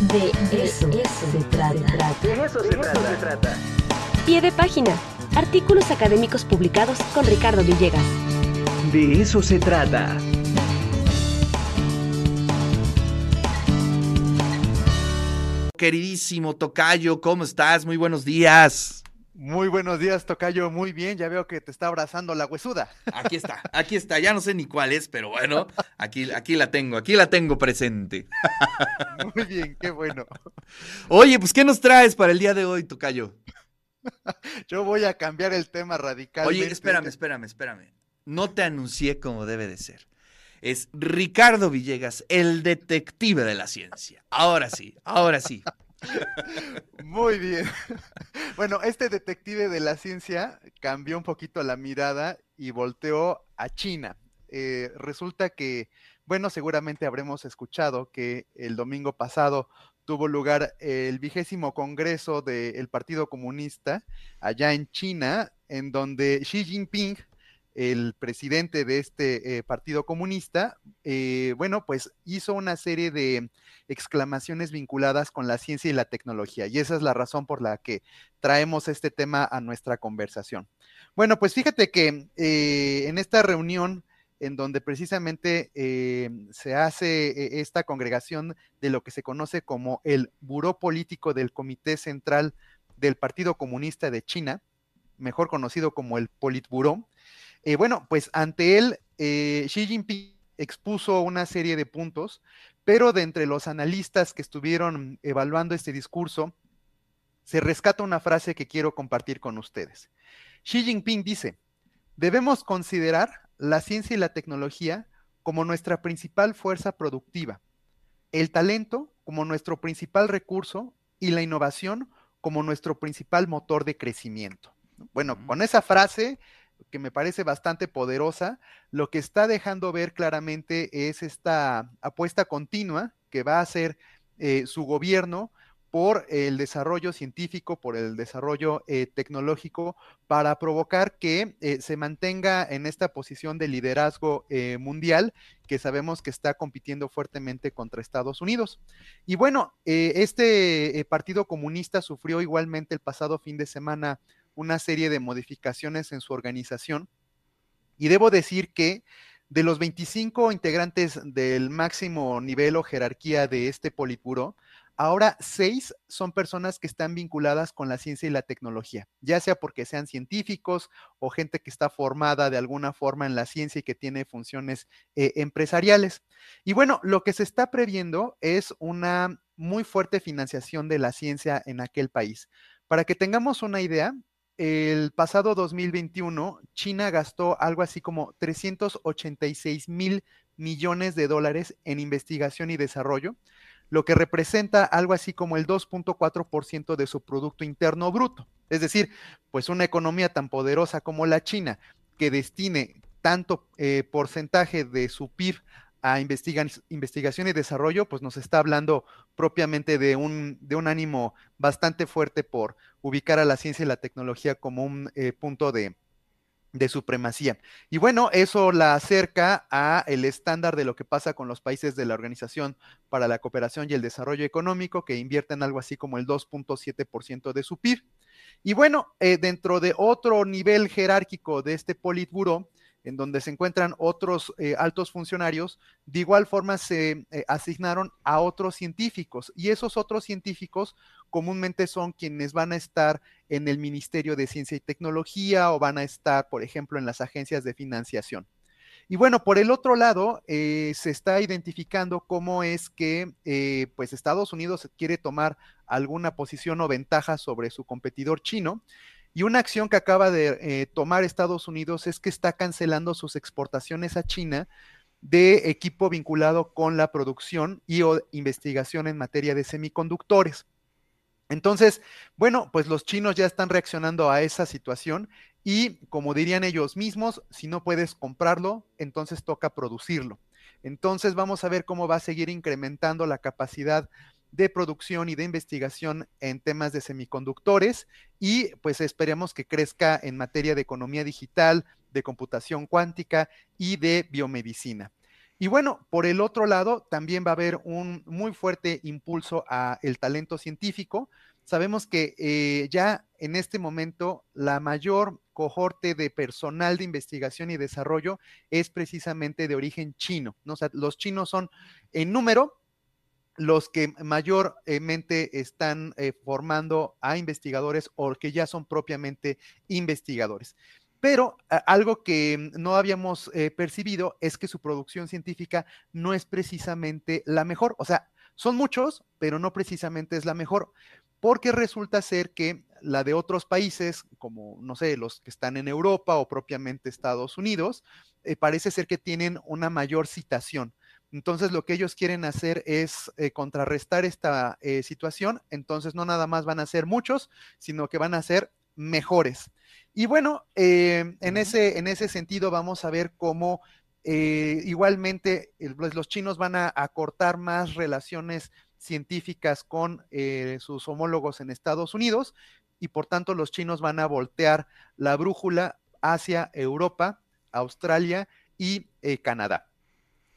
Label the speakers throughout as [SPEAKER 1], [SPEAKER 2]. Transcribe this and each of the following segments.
[SPEAKER 1] De eso, se trata.
[SPEAKER 2] De eso se trata.
[SPEAKER 3] Pie de página. Artículos académicos publicados con Ricardo Villegas.
[SPEAKER 2] De eso se trata.
[SPEAKER 4] Queridísimo Tocayo, ¿cómo estás? Muy buenos días.
[SPEAKER 5] Muy buenos días, Tocayo. Muy bien, ya veo que te está abrazando la huesuda.
[SPEAKER 4] Aquí está, aquí está. Ya no sé ni cuál es, pero bueno, aquí, aquí la tengo, aquí la tengo presente.
[SPEAKER 5] Muy bien, qué bueno.
[SPEAKER 4] Oye, pues, ¿qué nos traes para el día de hoy, Tocayo?
[SPEAKER 5] Yo voy a cambiar el tema radicalmente.
[SPEAKER 4] Oye, espérame, espérame, espérame. No te anuncié como debe de ser. Es Ricardo Villegas, el detective de la ciencia. Ahora sí, ahora sí.
[SPEAKER 5] Muy bien. Bueno, este detective de la ciencia cambió un poquito la mirada y volteó a China. Eh, resulta que, bueno, seguramente habremos escuchado que el domingo pasado tuvo lugar el vigésimo congreso del Partido Comunista allá en China, en donde Xi Jinping el presidente de este eh, Partido Comunista, eh, bueno, pues hizo una serie de exclamaciones vinculadas con la ciencia y la tecnología. Y esa es la razón por la que traemos este tema a nuestra conversación. Bueno, pues fíjate que eh, en esta reunión en donde precisamente se hace esta congregación de lo que se conoce como el Buró Político del Comité Central del Partido Comunista de China, mejor conocido como el Politburó, eh, bueno, pues ante él, eh, Xi Jinping expuso una serie de puntos, pero de entre los analistas que estuvieron evaluando este discurso, se rescata una frase que quiero compartir con ustedes. Xi Jinping dice, debemos considerar la ciencia y la tecnología como nuestra principal fuerza productiva, el talento como nuestro principal recurso y la innovación como nuestro principal motor de crecimiento. Bueno, con esa frase que me parece bastante poderosa, lo que está dejando ver claramente es esta apuesta continua que va a hacer eh, su gobierno por el desarrollo científico, por el desarrollo eh, tecnológico, para provocar que eh, se mantenga en esta posición de liderazgo mundial que sabemos que está compitiendo fuertemente contra Estados Unidos. Y bueno, este Partido Comunista sufrió igualmente el pasado fin de semana una serie de modificaciones en su organización. Y debo decir que de los 25 integrantes del máximo nivel o jerarquía de este Politburo, ahora seis son personas que están vinculadas con la ciencia y la tecnología, ya sea porque sean científicos o gente que está formada de alguna forma en la ciencia y que tiene funciones eh, empresariales. Y bueno, lo que se está previendo es una muy fuerte financiación de la ciencia en aquel país. Para que tengamos una idea, el pasado 2021, China gastó algo así como 386 mil millones de dólares en investigación y desarrollo, lo que representa algo así como el 2.4% de su Producto Interno Bruto. Es decir, pues una economía tan poderosa como la China, que destine tanto eh, porcentaje de su PIB a investigación y desarrollo, pues nos está hablando propiamente de un, de un ánimo bastante fuerte por ubicar a la ciencia y la tecnología como un eh, punto de, de supremacía. Y bueno, eso la acerca a el estándar de lo que pasa con los países de la Organización para la Cooperación y el Desarrollo Económico, que invierten algo así como el 2.7% de su PIB. Y bueno, eh, dentro de otro nivel jerárquico de este Politburo, en donde se encuentran otros eh, altos funcionarios, de igual forma se eh, asignaron a otros científicos y esos otros científicos comúnmente son quienes van a estar en el Ministerio de Ciencia y Tecnología o van a estar, por ejemplo, en las agencias de financiación. Y bueno, por el otro lado, eh, se está identificando cómo es que pues Estados Unidos quiere tomar alguna posición o ventaja sobre su competidor chino y una acción que acaba de eh, tomar Estados Unidos es que está cancelando sus exportaciones a China de equipo vinculado con la producción y o investigación en materia de semiconductores. Entonces, bueno, pues los chinos ya están reaccionando a esa situación y como dirían ellos mismos, si no puedes comprarlo, entonces toca producirlo. Entonces vamos a ver cómo va a seguir incrementando la capacidad de producción y de investigación en temas de semiconductores y pues esperemos que crezca en materia de economía digital, de computación cuántica y de biomedicina. Y bueno, por el otro lado, también va a haber un muy fuerte impulso a el talento científico. Sabemos que eh, ya en este momento la mayor cohorte de personal de investigación y desarrollo es precisamente de origen chino. ¿no? O sea, los chinos son en número los que mayormente están eh, formando a investigadores o que ya son propiamente investigadores. Pero algo que no habíamos eh, percibido es que su producción científica no es precisamente la mejor. O sea, son muchos, pero no precisamente es la mejor, porque resulta ser que la de otros países, como, no sé, los que están en Europa o propiamente Estados Unidos, eh, parece ser que tienen una mayor citación. Entonces lo que ellos quieren hacer es eh, contrarrestar esta eh, situación. Entonces no nada más van a ser muchos, sino que van a ser mejores. Y bueno, eh, en, ese, en ese sentido vamos a ver cómo igualmente pues, los chinos van a acortar más relaciones científicas con sus homólogos en Estados Unidos y por tanto los chinos van a voltear la brújula hacia Europa, Australia y Canadá.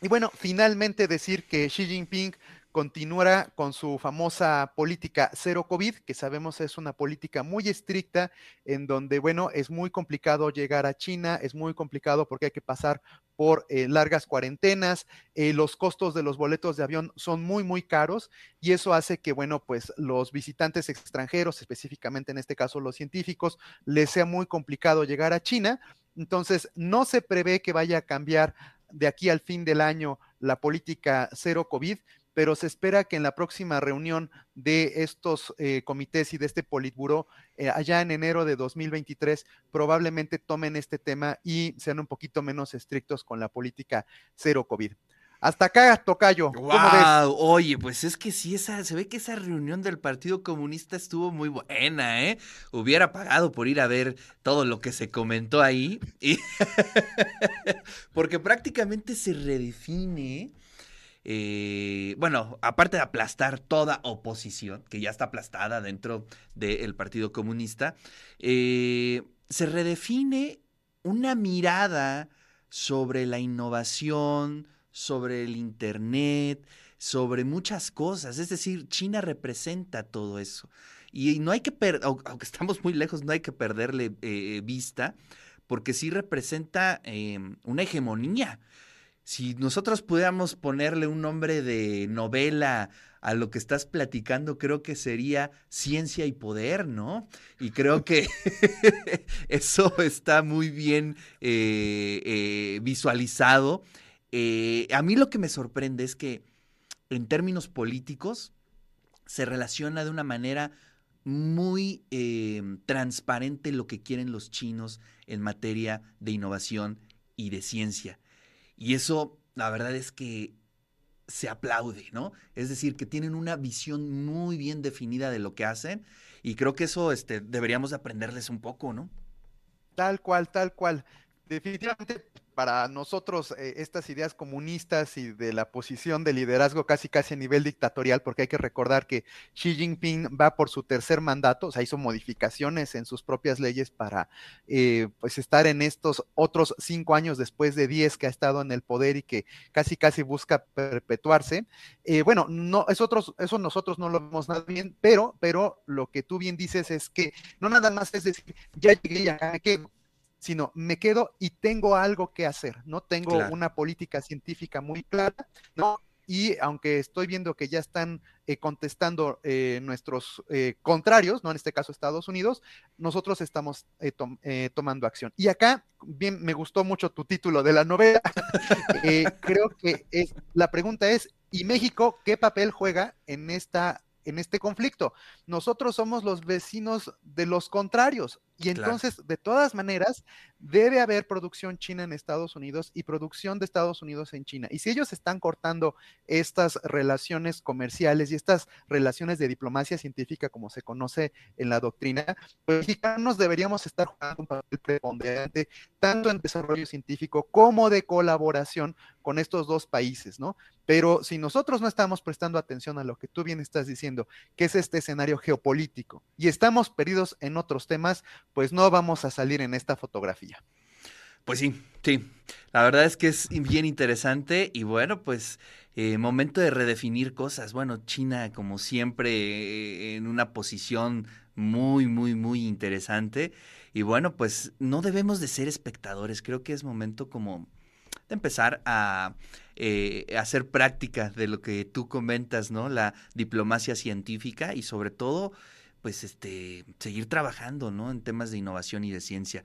[SPEAKER 5] Y bueno, finalmente decir que Xi Jinping continuará con su famosa política cero COVID, que sabemos es una política muy estricta, en donde, bueno, es muy complicado llegar a China, es muy complicado porque hay que pasar por eh, largas cuarentenas, eh, los costos de los boletos de avión son muy, muy caros y eso hace que, bueno, pues los visitantes extranjeros, específicamente en este caso los científicos, les sea muy complicado llegar a China. Entonces, no se prevé que vaya a cambiar de aquí al fin del año la política cero COVID, pero se espera que en la próxima reunión de estos eh, comités y de este Politburo, eh, allá en enero de 2023, probablemente tomen este tema y sean un poquito menos estrictos con la política cero COVID. Hasta acá, Tocayo.
[SPEAKER 4] Wow, oye, pues es que sí, esa, se ve que esa reunión del Partido Comunista estuvo muy buena, ¿eh? Hubiera pagado por ir a ver todo lo que se comentó ahí. Porque prácticamente se redefine. Eh, bueno, aparte de aplastar toda oposición, que ya está aplastada dentro del Partido Comunista, eh, se redefine una mirada sobre la innovación, sobre el Internet, sobre muchas cosas. Es decir, China representa todo eso. Y no hay que perder, aunque estamos muy lejos, no hay que perderle eh, vista, porque sí representa em, una hegemonía. Si nosotros pudiéramos ponerle un nombre de novela a lo que estás platicando, creo que sería ciencia y poder, ¿no? Y creo que eso está muy bien eh, eh, visualizado eh, a mí lo que me sorprende es que en términos políticos se relaciona de una manera muy eh, transparente lo que quieren los chinos en materia de innovación y de ciencia. Y eso, la verdad es que se aplaude, ¿no? Es decir, que tienen una visión muy bien definida de lo que hacen y creo que eso este, deberíamos aprenderles un poco, ¿no?
[SPEAKER 5] Tal cual, tal cual. Definitivamente para nosotros eh, estas ideas comunistas y de la posición de liderazgo casi casi a nivel dictatorial, porque hay que recordar que Xi Jinping va por su tercer mandato, o sea, hizo modificaciones en sus propias leyes para eh, pues estar en estos otros cinco años después de diez que ha estado en el poder y que casi casi busca perpetuarse. Eh, bueno, no, es otros, eso nosotros no lo vemos nada bien, pero, pero lo que tú bien dices es que no nada más es decir, ya llegué, ya que sino me quedo y tengo algo que hacer, ¿no? Tengo una política científica muy clara, ¿no? Y aunque estoy viendo que ya están eh, contestando eh, nuestros eh, contrarios, ¿no? En este caso Estados Unidos, nosotros estamos tomando acción. Y acá, bien, me gustó mucho tu título de la novela. creo que es, la pregunta es, ¿y México qué papel juega en esta en este conflicto. Nosotros somos los vecinos de los contrarios y entonces, de todas maneras, debe haber producción china en Estados Unidos y producción de Estados Unidos en China. Y si ellos están cortando estas relaciones comerciales y estas relaciones de diplomacia científica, como se conoce en la doctrina, pues mexicanos deberíamos estar jugando un papel preponderante tanto en desarrollo científico como de colaboración con estos dos países, ¿no? Pero si nosotros no estamos prestando atención a lo que tú bien estás diciendo, que es este escenario geopolítico, y estamos perdidos en otros temas, pues no vamos a salir en esta fotografía.
[SPEAKER 4] Pues sí, sí. La verdad es que es bien interesante y bueno, pues eh, momento de redefinir cosas. Bueno, China como siempre eh, en una posición muy, muy, muy interesante. Y bueno, pues no debemos de ser espectadores. Creo que es momento como de empezar a eh, hacer práctica de lo que tú comentas, ¿no? La diplomacia científica y sobre todo pues este seguir trabajando, ¿no? En temas de innovación y de ciencia.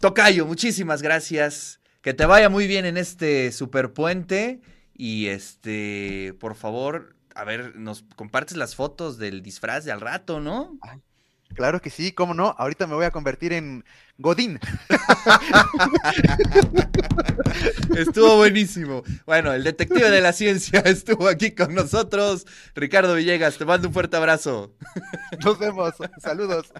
[SPEAKER 4] Tocayo, muchísimas gracias. Que te vaya muy bien en este superpuente y este, por favor, a ver, nos compartes las fotos del disfraz de al rato, ¿no?
[SPEAKER 5] Claro que sí, cómo no. Ahorita me voy a convertir en Godín.
[SPEAKER 4] Estuvo buenísimo. Bueno, el detective de la ciencia estuvo aquí con nosotros. Ricardo Villegas, te mando un fuerte abrazo.
[SPEAKER 5] Nos vemos. Saludos.